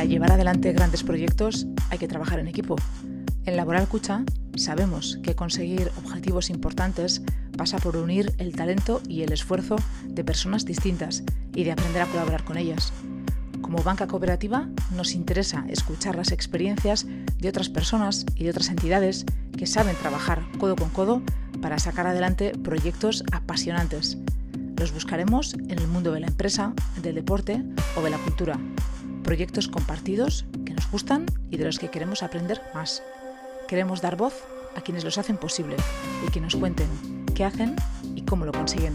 Para llevar adelante grandes proyectos hay que trabajar en equipo. En Laboral Cucha sabemos que conseguir objetivos importantes pasa por unir el talento y el esfuerzo de personas distintas y de aprender a colaborar con ellas. Como banca cooperativa nos interesa escuchar las experiencias de otras personas y de otras entidades que saben trabajar codo con codo para sacar adelante proyectos apasionantes. Los buscaremos en el mundo de la empresa, del deporte o de la cultura. Proyectos compartidos que nos gustan y de los que queremos aprender más. Queremos dar voz a quienes los hacen posible y que nos cuenten qué hacen y cómo lo consiguen.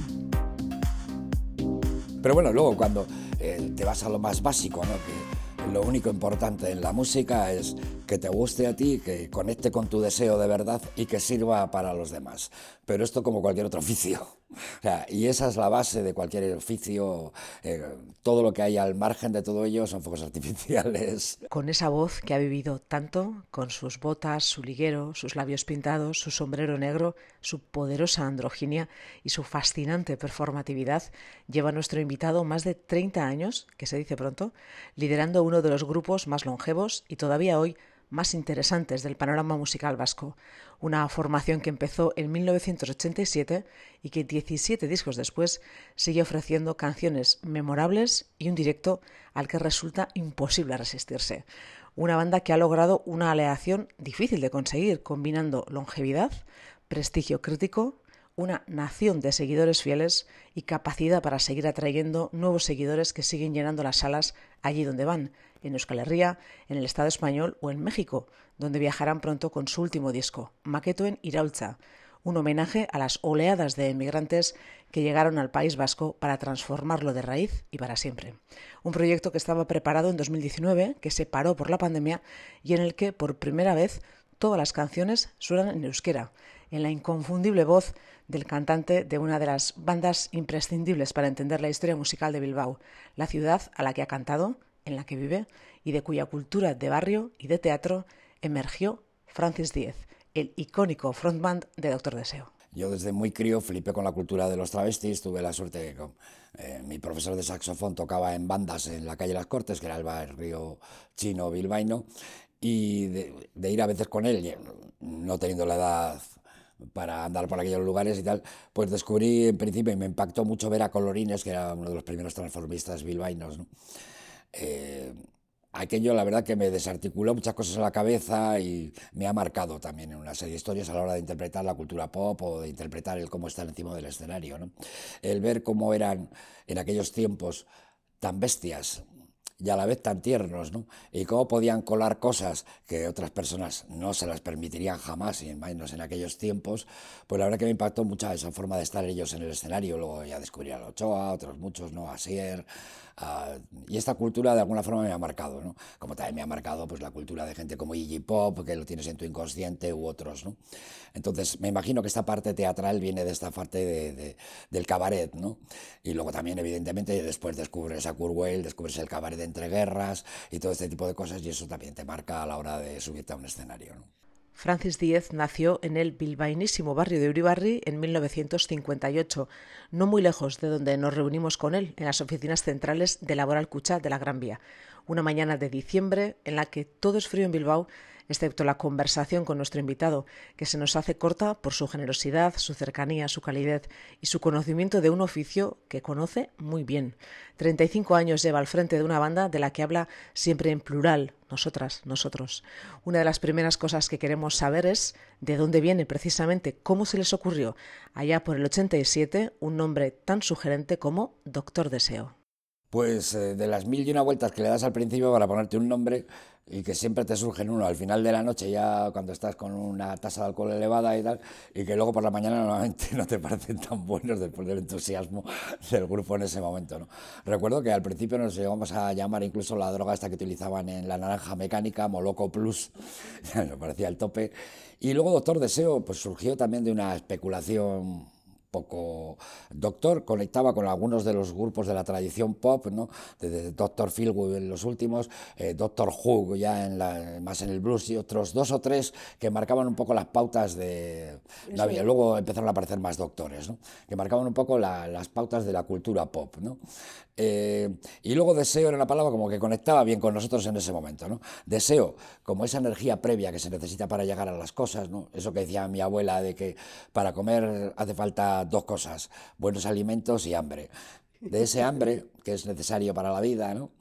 Pero bueno, luego cuando eh, te vas a lo más básico, ¿no? que lo único importante en la música es que te guste a ti, que conecte con tu deseo de verdad y que sirva para los demás. Pero esto como cualquier otro oficio. Y esa es la base de cualquier oficio. Eh, todo lo que hay al margen de todo ello son fuegos artificiales. Con esa voz que ha vivido tanto, con sus botas, su liguero, sus labios pintados, su sombrero negro, su poderosa androginia y su fascinante performatividad, lleva nuestro invitado más de 30 años, que se dice pronto, liderando uno de los grupos más longevos y todavía hoy más interesantes del panorama musical vasco, una formación que empezó en 1987 y que 17 discos después sigue ofreciendo canciones memorables y un directo al que resulta imposible resistirse. Una banda que ha logrado una aleación difícil de conseguir, combinando longevidad, prestigio crítico, una nación de seguidores fieles y capacidad para seguir atrayendo nuevos seguidores que siguen llenando las salas allí donde van, en Euskal Herria, en el Estado español o en México, donde viajarán pronto con su último disco, Maqueto Iraulza, un homenaje a las oleadas de emigrantes que llegaron al País Vasco para transformarlo de raíz y para siempre. Un proyecto que estaba preparado en 2019, que se paró por la pandemia y en el que por primera vez todas las canciones suenan en euskera, en la inconfundible voz del cantante de una de las bandas imprescindibles para entender la historia musical de Bilbao, la ciudad a la que ha cantado, en la que vive y de cuya cultura de barrio y de teatro emergió Francis Diez, el icónico frontman de Doctor Deseo. Yo desde muy crío flipé con la cultura de los travestis, tuve la suerte de que eh, mi profesor de saxofón tocaba en bandas en la calle Las Cortes, que era el barrio chino bilbaíno, y de, ir a veces con él, no teniendo la edad para andar por aquellos lugares y tal, pues descubrí en principio y me impactó mucho ver a Colorines, que era uno de los primeros transformistas bilbaínos. ¿no? Eh, aquello la verdad que me desarticuló muchas cosas en la cabeza y me ha marcado también en una serie de historias a la hora de interpretar la cultura pop o de interpretar el cómo estar encima del escenario. El ver cómo eran en aquellos tiempos tan bestias y a la vez tan tiernos, ¿no? Y cómo podían colar cosas que otras personas no se las permitirían jamás, y menos en aquellos tiempos, pues la verdad que me impactó mucho esa forma de estar ellos en el escenario. Luego ya descubrí a Ochoa, otros muchos, ¿no? Asier, Y esta cultura de alguna forma me ha marcado, ¿no? Como también me ha marcado pues, la cultura de gente como Iggy Pop, que lo tienes en tu inconsciente, u otros, ¿no? Entonces, me imagino que esta parte teatral viene de esta parte de, del cabaret, ¿no? Y luego también, evidentemente, después descubres a Kurt Weill, descubres el cabaret de entre guerras y todo este tipo de cosas, y eso también te marca a la hora de subirte a un escenario, ¿no? Francis Díez nació en el bilbainísimo barrio de Uribarri en 1958, no muy lejos de donde nos reunimos con él, en las oficinas centrales de Laboral Cucha de la Gran Vía. Una mañana de diciembre en la que todo es frío en Bilbao excepto la conversación con nuestro invitado, que se nos hace corta por su generosidad, su cercanía, su calidez y su conocimiento de un oficio que conoce muy bien. 35 años lleva al frente de una banda de la que habla siempre en plural, nosotras, nosotros. Una de las primeras cosas que queremos saber es de dónde viene precisamente, cómo se les ocurrió allá por el 87 un nombre tan sugerente como Doctor Deseo. Pues eh, de las mil y una vueltas que le das al principio para ponerte un nombre, y que siempre te surgen uno al final de la noche, ya cuando estás con una tasa de alcohol elevada y tal, y que luego por la mañana normalmente no te parecen tan buenos después del entusiasmo del grupo en ese momento. ¿no? Recuerdo que al principio nos llegamos a llamar incluso la droga esta que utilizaban en la naranja mecánica, Moloco Plus, me parecía el tope. Y luego Doctor Deseo, pues surgió también de una especulación poco doctor, conectaba con algunos de los grupos de la tradición pop, ¿no? desde Doctor Philwood en los últimos, eh, Doctor Who ya en la, más en el blues y otros dos o tres que marcaban un poco las pautas de... luego empezaron a aparecer más doctores, ¿no? que marcaban un poco las pautas de la cultura pop. ¿no? Eh, y luego deseo era una palabra como que conectaba bien con nosotros en ese momento. ¿no? Deseo, como esa energía previa que se necesita para llegar a las cosas, ¿no? eso que decía mi abuela de que para comer hace falta dos cosas, buenos alimentos y hambre. De ese hambre, que es necesario para la vida, ¿no?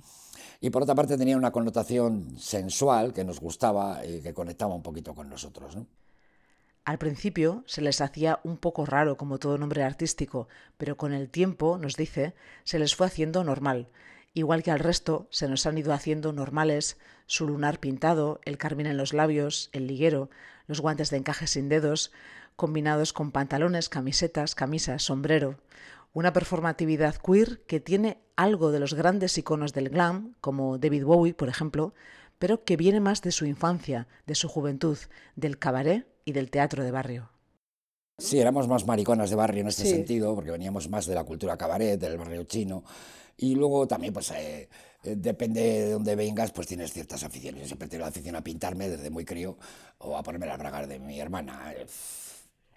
Y por otra parte tenía una connotación sensual que nos gustaba y que conectaba un poquito con nosotros, ¿no? Al principio se les hacía un poco raro como todo nombre artístico, pero con el tiempo, nos dice, se les fue haciendo normal. Igual que al resto, se nos han ido haciendo normales su lunar pintado, el carmín en los labios, el liguero, los guantes de encaje sin dedos, combinados con pantalones, camisetas, camisas, sombrero. Una performatividad queer que tiene algo de los grandes iconos del glam, como David Bowie, por ejemplo, pero que viene más de su infancia, de su juventud, del cabaret y del teatro de barrio. Sí, éramos más mariconas de barrio en este sentido, porque veníamos más de la cultura cabaret, del barrio chino. Y luego también, pues, eh, eh, depende de dónde vengas, pues tienes ciertas aficiones. Yo siempre tengo la afición a pintarme desde muy crío o a ponerme las bragas de mi hermana.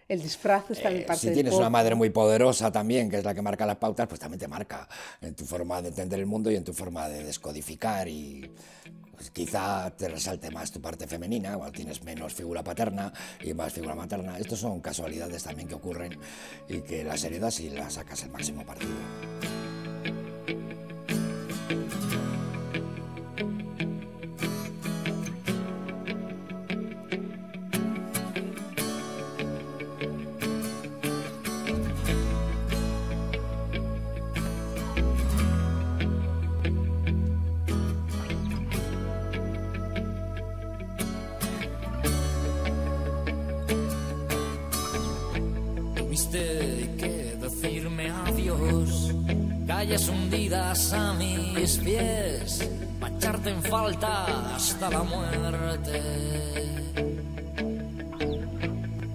El disfraz está en parte Si tienes una madre muy poderosa también, que es la que marca las pautas, pues también te marca en tu forma de entender el mundo y en tu forma de descodificar y pues quizá te resalte más tu parte femenina, o tienes menos figura paterna y más figura materna. Estos son casualidades también que ocurren y que las heredas y las sacas el máximo partido. A mis pies, para echarte en falta hasta la muerte.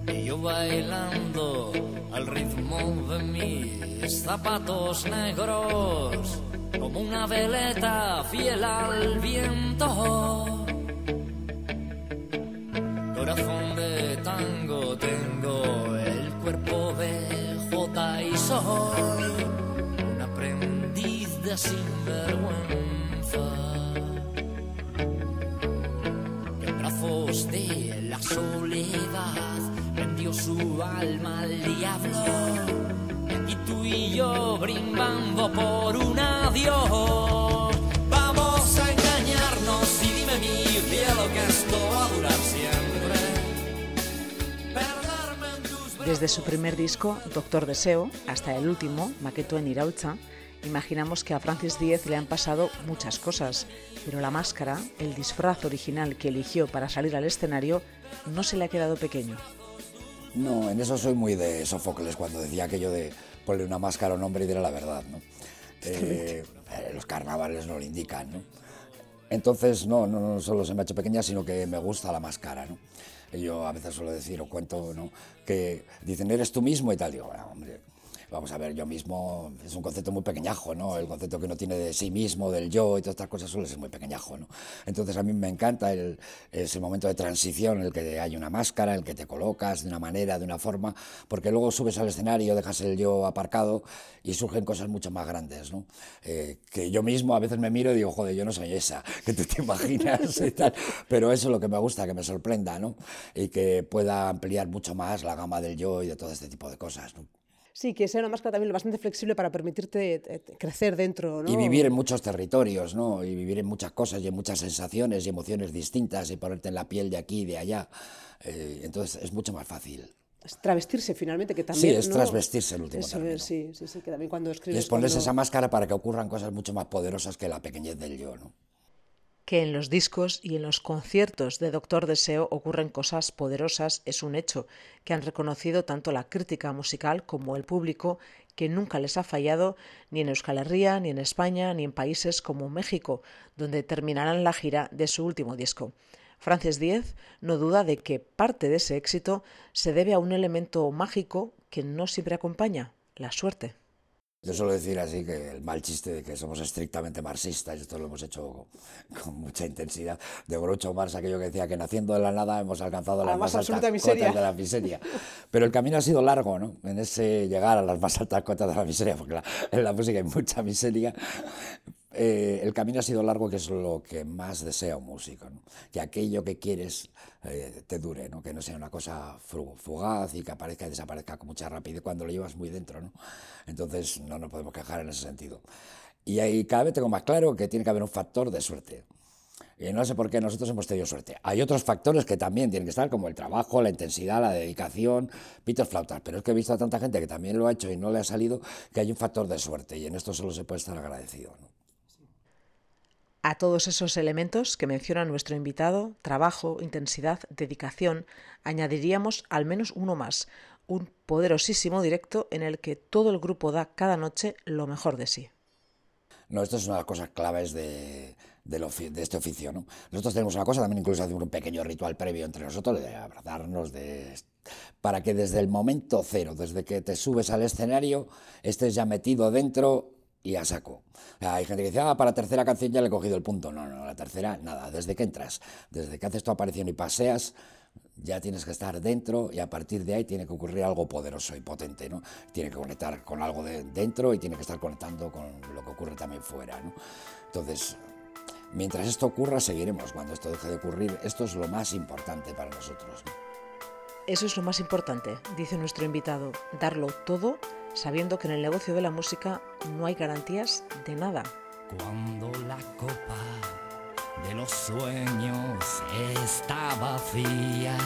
Y yo bailando al ritmo de mis zapatos negros, como una veleta fiel al viento. Corazón de tango tengo sinvergüenza. En brazos de la soledad vendió su alma al diablo. Y tú y yo brindando por un adiós. Vamos a engañarnos y dime mi cielo que esto va a durar siempre. Desde su primer disco, Doctor Deseo, hasta el último, Maqueto en Iraucha, Imaginamos que a Francis Díez le han pasado muchas cosas, pero la máscara, el disfraz original que eligió para salir al escenario, no se le ha quedado pequeño. No, en eso soy muy de Sofocles cuando decía aquello de ponerle una máscara a un hombre y dirá la verdad, ¿no? Eh, los carnavales no lo indican, ¿no? Entonces, no, no, solo se me ha hecho pequeña, sino que me gusta la máscara, ¿no? Yo a veces suelo decir o cuento, ¿no? Que dicen, eres tú mismo y tal. Digo, bueno, hombre, vamos a ver, yo mismo es un concepto muy pequeñajo, ¿no? El concepto que uno tiene de sí mismo, del yo y todas estas cosas suele ser muy pequeñajo, ¿no? Entonces a mí me encanta el, ese momento de transición en el que hay una máscara, en el que te colocas de una manera, de una forma, porque luego subes al escenario, dejas el yo aparcado y surgen cosas mucho más grandes, ¿no? Eh, que yo mismo a veces me miro y digo, joder, yo no soy esa, que tú te imaginas y tal, pero eso es lo que me gusta, que me sorprenda, ¿no? Y que pueda ampliar mucho más la gama del yo y de todo este tipo de cosas, ¿no? Sí, que sea una máscara también bastante flexible para permitirte eh, crecer dentro. ¿no? Y vivir en muchos territorios, ¿no? Y vivir en muchas cosas y en muchas sensaciones y emociones distintas y ponerte en la piel de aquí y de allá. Eh, entonces es mucho más fácil. Es travestirse finalmente, que también. Sí, es trasvestirse el último Eso término. sí, sí, sí, que también cuando escribes. Y es ponerse esa máscara para que ocurran cosas mucho más poderosas que la pequeñez del yo, ¿no? Que en los discos y en los conciertos de Doctor Deseo ocurren cosas poderosas es un hecho que han reconocido tanto la crítica musical como el público, que nunca les ha fallado ni en Euskal Herria, ni en España, ni en países como México, donde terminarán la gira de su último disco. Francis Díez no duda de que parte de ese éxito se debe a un elemento mágico que no siempre acompaña, la suerte. Yo suelo decir así que el mal chiste de que somos estrictamente marxistas, y esto lo hemos hecho con, mucha intensidad, de Groucho Marx, aquello que decía que naciendo de la nada hemos alcanzado las más, altas miseria. cotas de la miseria. Pero el camino ha sido largo, ¿no? En ese llegar a las más altas cotas de la miseria, porque en la música hay mucha miseria, eh, el camino ha sido largo, que es lo que más desea un músico, que aquello que quieres eh, te dure, ¿no? que no sea una cosa fugaz y que aparezca y desaparezca con mucha rapidez cuando lo llevas muy dentro. ¿no? Entonces no nos podemos quejar en ese sentido. Y ahí cada vez tengo más claro que tiene que haber un factor de suerte. Y no sé por qué nosotros hemos tenido suerte. Hay otros factores que también tienen que estar, como el trabajo, la intensidad, la dedicación, pitos flautas. Pero es que he visto a tanta gente que también lo ha hecho y no le ha salido, que hay un factor de suerte. Y en esto solo se puede estar agradecido. ¿no? A todos esos elementos que menciona nuestro invitado, trabajo, intensidad, dedicación, añadiríamos al menos uno más, un poderosísimo directo en el que todo el grupo da cada noche lo mejor de sí. No, esto es una de las cosas claves de, este oficio. ¿no? Nosotros tenemos una cosa, también incluso hacemos un pequeño ritual previo entre nosotros, de abrazarnos, de, para que desde el momento cero, desde que te subes al escenario, estés ya metido dentro y a saco. hay gente que dice, ah, para tercera canción ya le he cogido el punto. No, no, la tercera, nada. Desde que entras, desde que haces tu aparición y paseas, ya tienes que estar dentro y a partir de ahí tiene que ocurrir algo poderoso y potente, ¿no? Tiene que conectar con algo de dentro y tiene que estar conectando con lo que ocurre también fuera, ¿no? Entonces, mientras esto ocurra, seguiremos. Cuando esto deje de ocurrir, esto es lo más importante para nosotros. Eso es lo más importante, dice nuestro invitado, darlo todo sabiendo que en el negocio de la música no hay garantías de nada. Cuando la copa de los sueños está vacía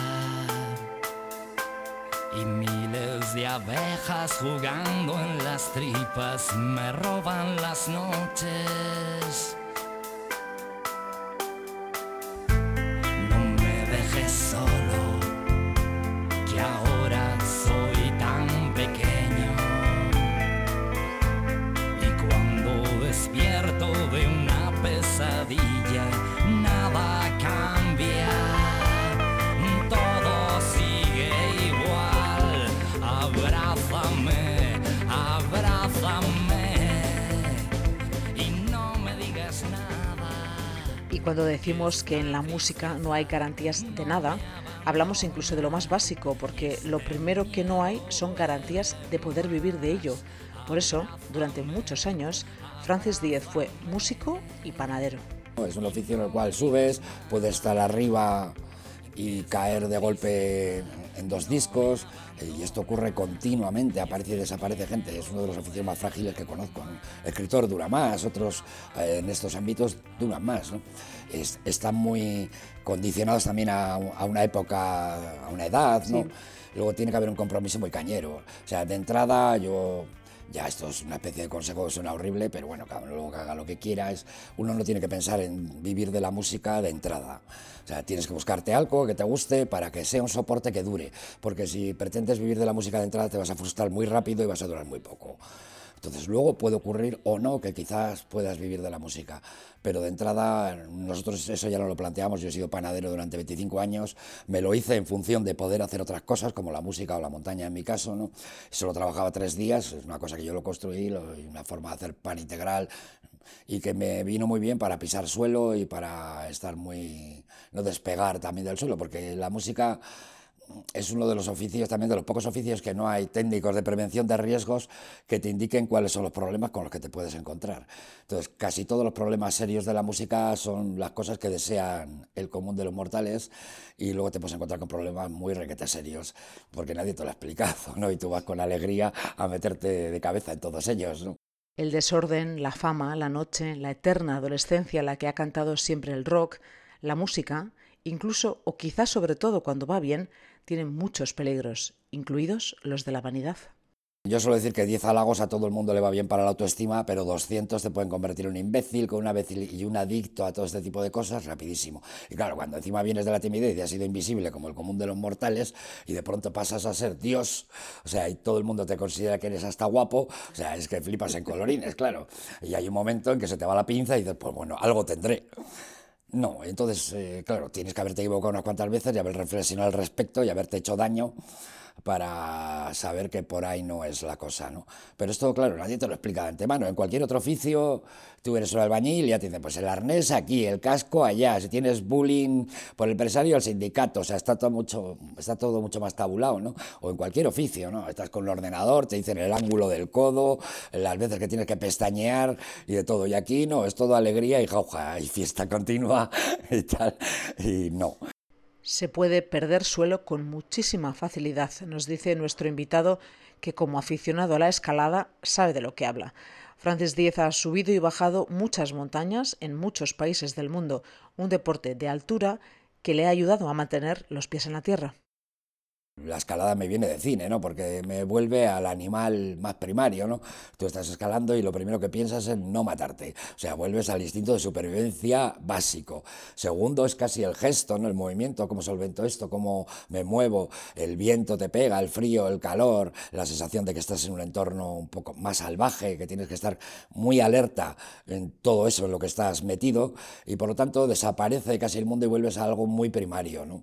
y miles de abejas jugando en las tripas me roban las noches. Cuando decimos que en la música no hay garantías de nada, hablamos incluso de lo más básico, porque lo primero que no hay son garantías de poder vivir de ello. Por eso, durante muchos años, Francis Díez fue músico y panadero. Es un oficio en el cual subes, puedes estar arriba y caer de golpe en dos discos y esto ocurre continuamente, aparece y desaparece gente, es uno de los oficios más frágiles que conozco. El escritor dura más, otros eh, en estos ámbitos duran más. están muy condicionados también a, una época, a una edad, ¿no? Luego tiene que haber un compromiso muy cañero. O sea, de entrada yo ya esto es una especie de consejo suena horrible, pero bueno, cada uno que haga lo que quiera. Es, uno no tiene que pensar en vivir de la música de entrada. O sea, tienes que buscarte algo que te guste para que sea un soporte que dure. Porque si pretendes vivir de la música de entrada te vas a frustrar muy rápido y vas a durar muy poco. Entonces luego puede ocurrir o no que quizás puedas vivir de la música, pero de entrada nosotros eso ya no lo planteamos, yo he sido panadero durante 25 años, me lo hice en función de poder hacer otras cosas como la música o la montaña en mi caso, ¿no? Solo trabajaba tres días, es una cosa que yo lo construí, una forma de hacer pan integral y que me vino muy bien para pisar suelo y para estar muy, no despegar también del suelo, porque la música es uno de los oficios, también de los pocos oficios que no hay técnicos de prevención de riesgos que te indiquen cuáles son los problemas con los que te puedes encontrar. Entonces, casi todos los problemas serios de la música son las cosas que desean el común de los mortales y luego te puedes encontrar con problemas muy requete serios, porque nadie te lo ha explicado, ¿no? Y tú vas con alegría a meterte de cabeza en todos ellos, ¿no? El desorden, la fama, la noche, la eterna adolescencia, la que ha cantado siempre el rock, la música, incluso o quizás sobre todo cuando va bien, tienen muchos peligros, incluidos los de la vanidad. Yo suelo decir que 10 halagos a todo el mundo le va bien para la autoestima, pero 200 te pueden convertir en un imbécil, con una y un adicto a todo este tipo de cosas rapidísimo. Y claro, cuando encima vienes de la timidez y has sido invisible como el común de los mortales y de pronto pasas a ser Dios, o sea, y todo el mundo te considera que eres hasta guapo, o sea, es que flipas en colorines, claro. Y hay un momento en que se te va la pinza y dices, pues bueno, algo tendré. No, entonces, eh, claro, tienes que haberte equivocado unas cuantas veces y haber reflexionado al respecto y haberte hecho daño para saber que por ahí no es la cosa, ¿no? Pero esto, claro, nadie te lo explica de antemano. En cualquier otro oficio, tú eres un albañil y ya te dicen, pues el arnés aquí, el casco allá, si tienes bullying por el empresario, el sindicato, o sea, está todo mucho, está todo mucho más tabulado, ¿no? O en cualquier oficio, ¿no? Estás con el ordenador, te dicen el ángulo del codo, las veces que tienes que pestañear y de todo. Y aquí no, es todo alegría y jauja, y fiesta continua y tal, y no se puede perder suelo con muchísima facilidad. Nos dice nuestro invitado que como aficionado a la escalada sabe de lo que habla. Francis Díez ha subido y bajado muchas montañas en muchos países del mundo, un deporte de altura que le ha ayudado a mantener los pies en la tierra. La escalada me viene de cine, ¿no? Porque me vuelve al animal más primario, ¿no? Tú estás escalando y lo primero que piensas es no matarte. O sea, vuelves al instinto de supervivencia básico. Segundo es casi el gesto, ¿no? El movimiento, cómo solvento esto, cómo me muevo, el viento te pega, el frío, el calor, la sensación de que estás en un entorno un poco más salvaje, que tienes que estar muy alerta en todo eso en lo que estás metido y por lo tanto desaparece casi el mundo y vuelves a algo muy primario, ¿no?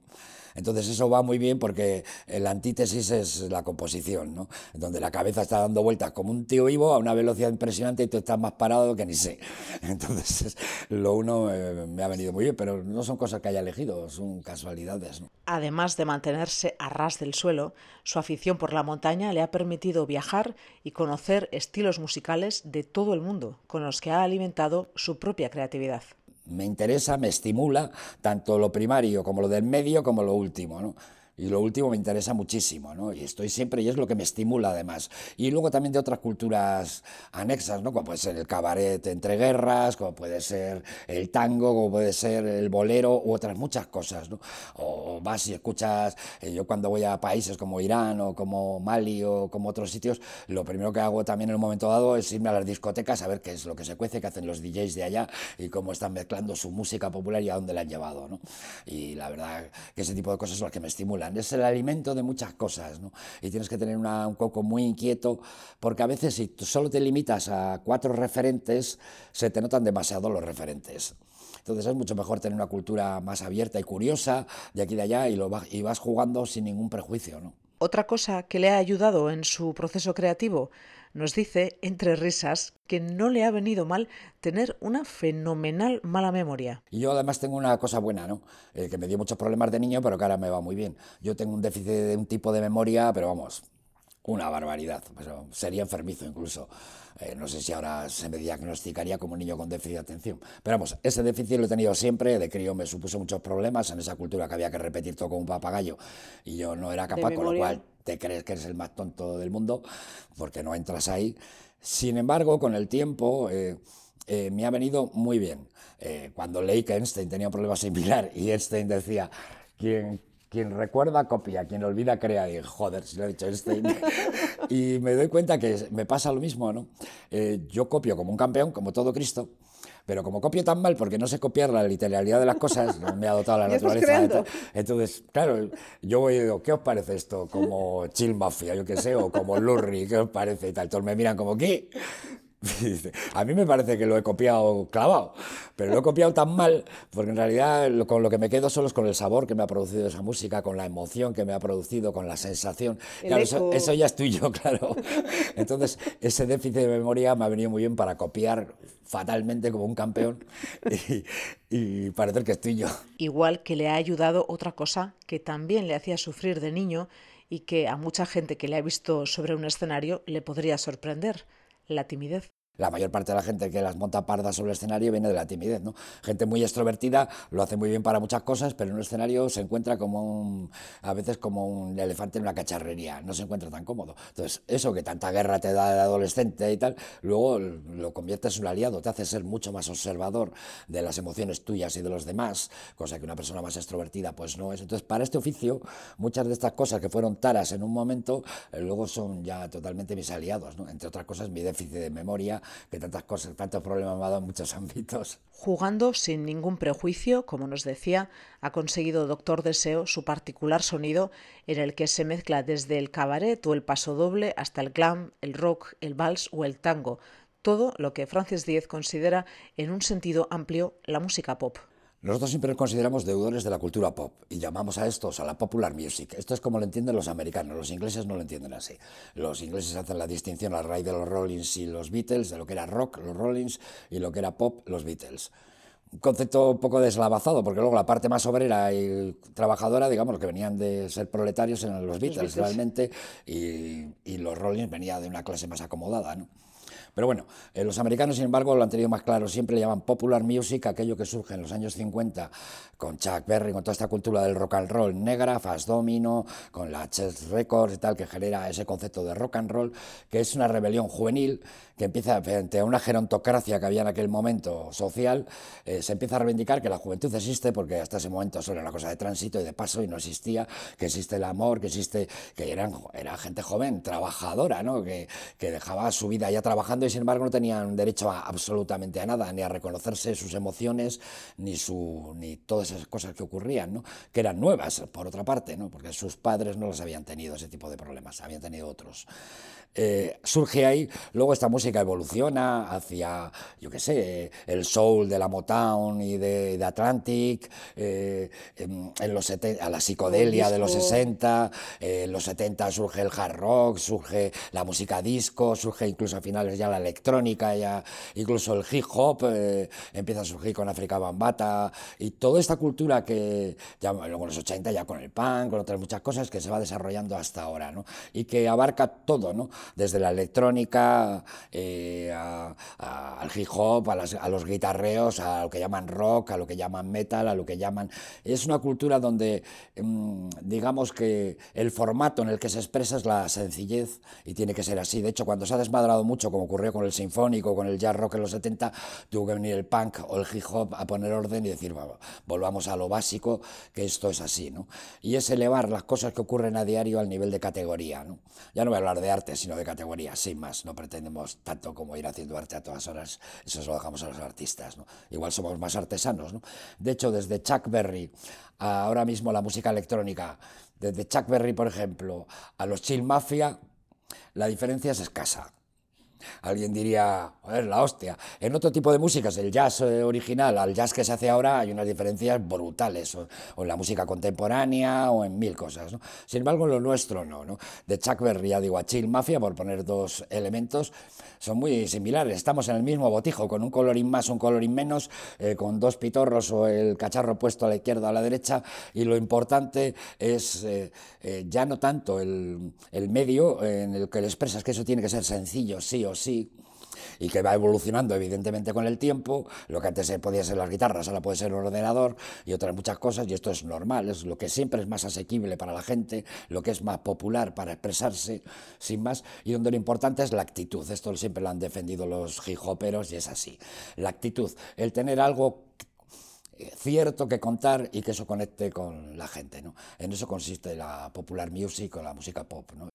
Entonces eso va muy bien porque la antítesis es la composición, ¿no? donde la cabeza está dando vueltas como un tío vivo a una velocidad impresionante y tú estás más parado que ni sé. Entonces lo uno eh, me ha venido muy bien, pero no son cosas que haya elegido, son casualidades. Además de mantenerse a ras del suelo, su afición por la montaña le ha permitido viajar y conocer estilos musicales de todo el mundo, con los que ha alimentado su propia creatividad me interesa, me estimula, tanto lo primario como lo del medio como lo último. ¿no? Y lo último me interesa muchísimo, ¿no? Y estoy siempre, y es lo que me estimula además. Y luego también de otras culturas anexas, ¿no? Como puede ser el cabaret entre guerras, como puede ser el tango, como puede ser el bolero, u otras muchas cosas, ¿no? O vas y escuchas, eh, yo cuando voy a países como Irán o como Mali o como otros sitios, lo primero que hago también en un momento dado es irme a las discotecas a ver qué es lo que se cuece, qué hacen los DJs de allá y cómo están mezclando su música popular y a dónde la han llevado, ¿no? Y la verdad que ese tipo de cosas son las que me estimulan es el alimento de muchas cosas, ¿no? Y tienes que tener un coco muy inquieto, porque a veces si tú solo te limitas a cuatro referentes, se te notan demasiado los referentes. Entonces es mucho mejor tener una cultura más abierta y curiosa de aquí y de allá y, lo, y vas jugando sin ningún prejuicio, ¿no? Otra cosa que le ha ayudado en su proceso creativo nos dice, entre risas, que no le ha venido mal tener una fenomenal mala memoria. Y yo además tengo una cosa buena, ¿no? Eh, que me dio muchos problemas de niño, pero ahora me va muy bien. Yo tengo un déficit de un tipo de memoria, pero vamos, una barbaridad. sería enfermizo incluso. Eh, no sé si ahora se me diagnosticaría como un niño con déficit de atención. Pero vamos, ese déficit lo he tenido siempre. De crío me supuso muchos problemas en esa cultura que había que repetir todo como un papagayo y yo no era capaz, con lo cual te crees que eres el más tonto del mundo porque no entras ahí. Sin embargo, con el tiempo eh, eh, me ha venido muy bien. cuando leí que Einstein tenía un problema similar y Einstein decía, quien quien recuerda copia, quien olvida crea. Y joder, si lo ha dicho Einstein. y me doy cuenta que me pasa lo mismo, ¿no? Eh, yo copio como un campeón, como todo Cristo. Pero como copio tan mal, porque no sé copiar la literalidad de las cosas, me ha dotado la naturaleza. Entonces, claro, yo voy y digo, ¿qué os parece esto? Como Chill Mafia, yo qué sé, o como Lurry, ¿qué os parece? Y tal. Todos me miran como, ¿qué? a mí me parece que lo he copiado clavado, pero lo he copiado tan mal, porque en realidad con lo que me quedo solo es con el sabor que me ha producido esa música, con la emoción que me ha producido, con la sensación. Claro, eso, ya es tuyo, claro. Entonces, ese déficit de memoria me ha venido muy bien para copiar fatalmente como un campeón y, y parecer que es tuyo. Igual que le ha ayudado otra cosa que también le hacía sufrir de niño y que a mucha gente que le ha visto sobre un escenario le podría sorprender, la timidez la mayor parte de la gente que las monta pardas sobre el escenario viene de la timidez, ¿no? Gente muy extrovertida lo hace muy bien para muchas cosas, pero en un escenario se encuentra como un, a veces como un elefante en una cacharrería, no se encuentra tan cómodo. Entonces, eso que tanta guerra te da de adolescente y tal, luego lo conviertes en un aliado, te hace ser mucho más observador de las emociones tuyas y de los demás, cosa que una persona más extrovertida pues no es. Entonces, para este oficio, muchas de estas cosas que fueron taras en un momento, eh, luego son ya totalmente mis aliados, ¿no? Entre otras cosas, mi déficit de memoria, que tantas cosas, tantos problemas me ha dado en muchos ámbitos. Jugando sin ningún prejuicio, como nos decía, ha conseguido Doctor Deseo su particular sonido en el que se mezcla desde el cabaret o el paso doble hasta el glam, el rock, el vals o el tango, todo lo que Francis Díez considera en un sentido amplio la música pop. Nosotros siempre nos consideramos deudores de la cultura pop y llamamos a estos a la popular music. Esto es como lo entienden los americanos, los ingleses no lo entienden así. Los ingleses hacen la distinción a raíz de los Rollins y los Beatles, de lo que era rock, los Rollins, y lo que era pop, los Beatles. Un concepto un poco deslavazado, porque luego la parte más obrera y trabajadora, digamos, los que venían de ser proletarios eran los Beatles, realmente, y, y los Rollins venía de una clase más acomodada, ¿no? Pero bueno, eh, los americanos, sin embargo, lo han tenido más claro. Siempre le llaman popular music aquello que surge en los años 50 con Chuck Berry, con toda esta cultura del rock and roll negra, Fast Domino, con la Chess Records y tal, que genera ese concepto de rock and roll, que es una rebelión juvenil que empieza frente a una gerontocracia que había en aquel momento social, eh, se empieza a reivindicar que la juventud existe porque hasta ese momento solo era una cosa de tránsito y de paso y no existía, que existe el amor, que existe, que eran, era gente joven, trabajadora, ¿no? que, que dejaba su vida ya trabajando y sin embargo no tenían derecho absolutamente a nada, ni a reconocerse sus emociones, ni, su, ni todas esas cosas que ocurrían, ¿no? que eran nuevas, por otra parte, ¿no? porque sus padres no los habían tenido ese tipo de problemas, habían tenido otros. Eh, surge ahí, luego esta música evoluciona hacia, yo qué sé, el soul de la Motown y de, Atlantic, eh, en, los a la psicodelia de los 60, eh, en los 70 surge el hard rock, surge la música disco, surge incluso a finales ya la electrónica, ya incluso el hip hop empieza a surgir con África Bambata y toda esta cultura que ya luego en los 80 ya con el punk, con otras muchas cosas que se va desarrollando hasta ahora, ¿no? Y que abarca todo, ¿no? Desde la electrónica eh, al hip hop, a, los guitarreos, a lo que llaman rock, a lo que llaman metal, a lo que llaman... Es una cultura donde, mm, digamos que el formato en el que se expresa es la sencillez y tiene que ser así. De hecho, cuando se ha desmadrado mucho, como ocurrió con el sinfónico, con el jazz rock en los 70, tuvo que venir el punk o el hip hop a poner orden y decir, volvamos a lo básico, que esto es así. ¿no? Y es elevar las cosas que ocurren a diario al nivel de categoría. ¿no? Ya no voy a hablar de arte, sino de categoría, sin más. No pretendemos tanto como ir haciendo arte a todas horas, eso se lo dejamos a los artistas. ¿no? Igual somos más artesanos. ¿no? De hecho, desde Chuck Berry a ahora mismo la música electrónica, desde Chuck Berry, por ejemplo, a los Chill Mafia, la diferencia es escasa. Alguien diría, joder, la hostia. En otro tipo de músicas, el jazz eh, original al jazz que se hace ahora, hay unas diferencias brutales, o, en la música contemporánea o en mil cosas. ¿no? Sin embargo, lo nuestro no. ¿no? De Chuck Berry a digo, a Chill Mafia, por poner dos elementos, son muy similares. Estamos en el mismo botijo, con un colorín más, un colorín menos, eh, con dos pitorros o el cacharro puesto a la izquierda o a la derecha, y lo importante es eh, ya no tanto el, el medio en el que le expresas que eso tiene que ser sencillo, sí o sí, y que va evolucionando evidentemente con el tiempo, lo que antes podía ser las guitarras, ahora puede ser el ordenador y otras muchas cosas, y esto es normal, es lo que siempre es más asequible para la gente, lo que es más popular para expresarse, sin más, y donde lo importante es la actitud, esto siempre lo han defendido los hijoperos y es así, la actitud, el tener algo cierto que contar y que eso conecte con la gente. ¿no? En eso consiste la popular music o la música pop. ¿no?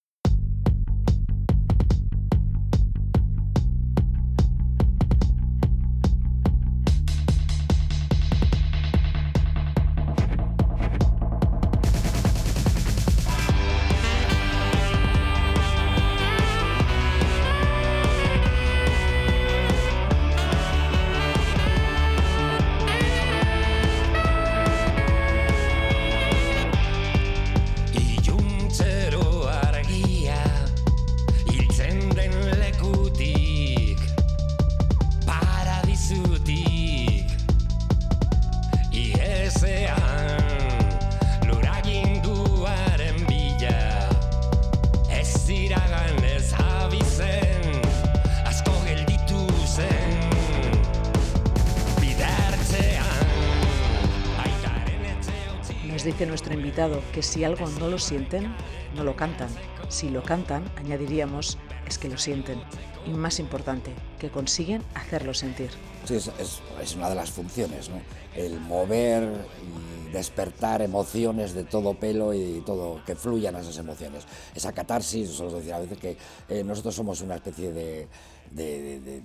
Que si algo no lo sienten, no lo cantan. Si lo cantan, añadiríamos, es que lo sienten. Y más importante, que consiguen hacerlo sentir. Sí, es, una de las funciones, ¿no? El mover y despertar emociones de todo pelo y todo, que fluyan esas emociones. Esa catarsis, solo decir a veces que eh, nosotros somos una especie de de,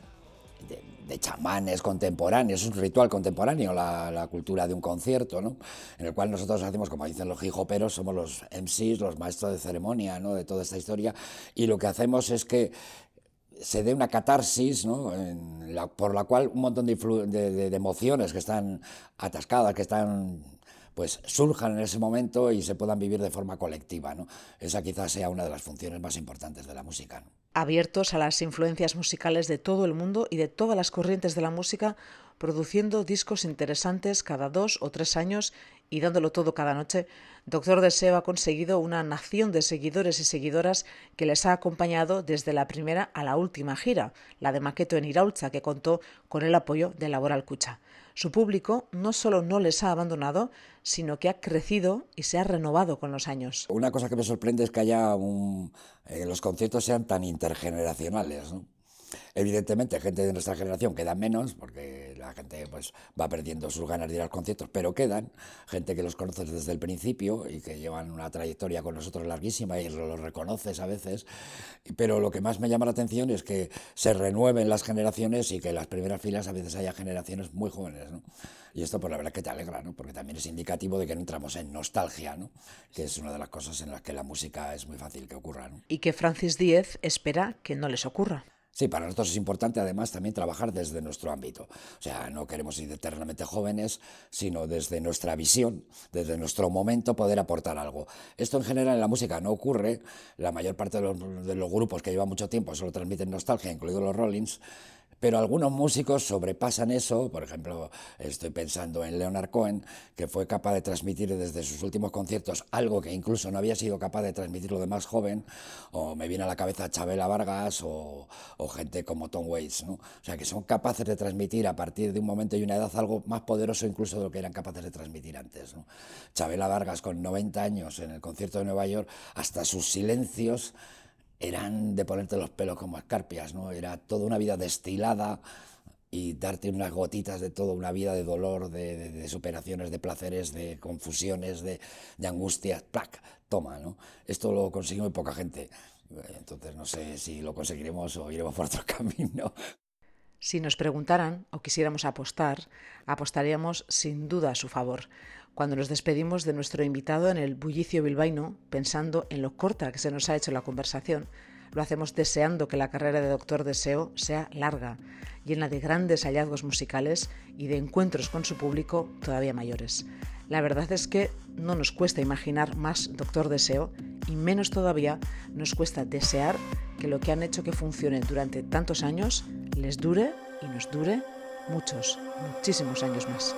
chamanes contemporáneos, es un ritual contemporáneo la, cultura de un concierto, ¿no? en el cual nosotros hacemos, como dicen los hijoperos, somos los MCs, los maestros de ceremonia ¿no? de toda esta historia, y lo que hacemos es que se dé una catarsis, ¿no? por la cual un montón de, de, emociones que están atascadas, que están pues surjan en ese momento y se puedan vivir de forma colectiva. ¿no? Esa quizás sea una de las funciones más importantes de la música. Abiertos a las influencias musicales de todo el mundo y de todas las corrientes de la música, produciendo discos interesantes cada dos o tres años y dándolo todo cada noche, Doctor Deseo ha conseguido una nación de seguidores y seguidoras que les ha acompañado desde la primera a la última gira, la de Maqueto en Iraulza, que contó con el apoyo de Laboral Cucha. Su público no solo no les ha abandonado, sino que ha crecido y se ha renovado con los años. Una cosa que me sorprende es que haya un, eh, los conciertos sean tan intergeneracionales. ¿no? Evidentemente, gente de nuestra generación queda menos, porque la gente pues, va perdiendo sus ganas de ir a los conciertos, pero quedan gente que los conoces desde el principio y que llevan una trayectoria con nosotros larguísima y los reconoces a veces. Pero lo que más me llama la atención es que se renueven las generaciones y que en las primeras filas a veces haya generaciones muy jóvenes. ¿no? Y esto, pues la verdad que te alegra, ¿no? porque también es indicativo de que no entramos en nostalgia, ¿no? que es una de las cosas en las que la música es muy fácil que ocurra. ¿no? Y que Francis Díez espera que no les ocurra. Sí, para nosotros es importante además también trabajar desde nuestro ámbito. O sea, no queremos ir eternamente jóvenes, sino desde nuestra visión, desde nuestro momento poder aportar algo. Esto en general en la música no ocurre. La mayor parte de los, grupos que llevan mucho tiempo solo transmiten nostalgia, incluidos los Rollins. Pero algunos músicos sobrepasan eso, por ejemplo, estoy pensando en Leonard Cohen, que fue capaz de transmitir desde sus últimos conciertos algo que incluso no había sido capaz de transmitirlo de más joven, o me viene a la cabeza Chabela Vargas o, gente como Tom Waits, ¿no? O sea, que son capaces de transmitir a partir de un momento y una edad algo más poderoso incluso de lo que eran capaces de transmitir antes, ¿no? Chabela Vargas con 90 años en el concierto de Nueva York, hasta sus silencios eran de ponerte los pelos como escarpias, ¿no? Era toda una vida destilada y darte unas gotitas de toda una vida de dolor, de, superaciones, de placeres, de confusiones, de, de angustias, ¡plac! Toma, ¿no? Esto lo consigue muy poca gente. Entonces no sé si lo conseguiremos o iremos por otro camino. Si nos preguntaran o quisiéramos apostar, apostaríamos sin duda a su favor cuando nos despedimos de nuestro invitado en el bullicio bilbaíno, pensando en lo corta que se nos ha hecho la conversación. Lo hacemos deseando que la carrera de Doctor Deseo sea larga, llena de grandes hallazgos musicales y de encuentros con su público todavía mayores. La verdad es que no nos cuesta imaginar más Doctor Deseo y menos todavía nos cuesta desear que lo que han hecho que funcione durante tantos años les dure y nos dure muchos, muchísimos años más.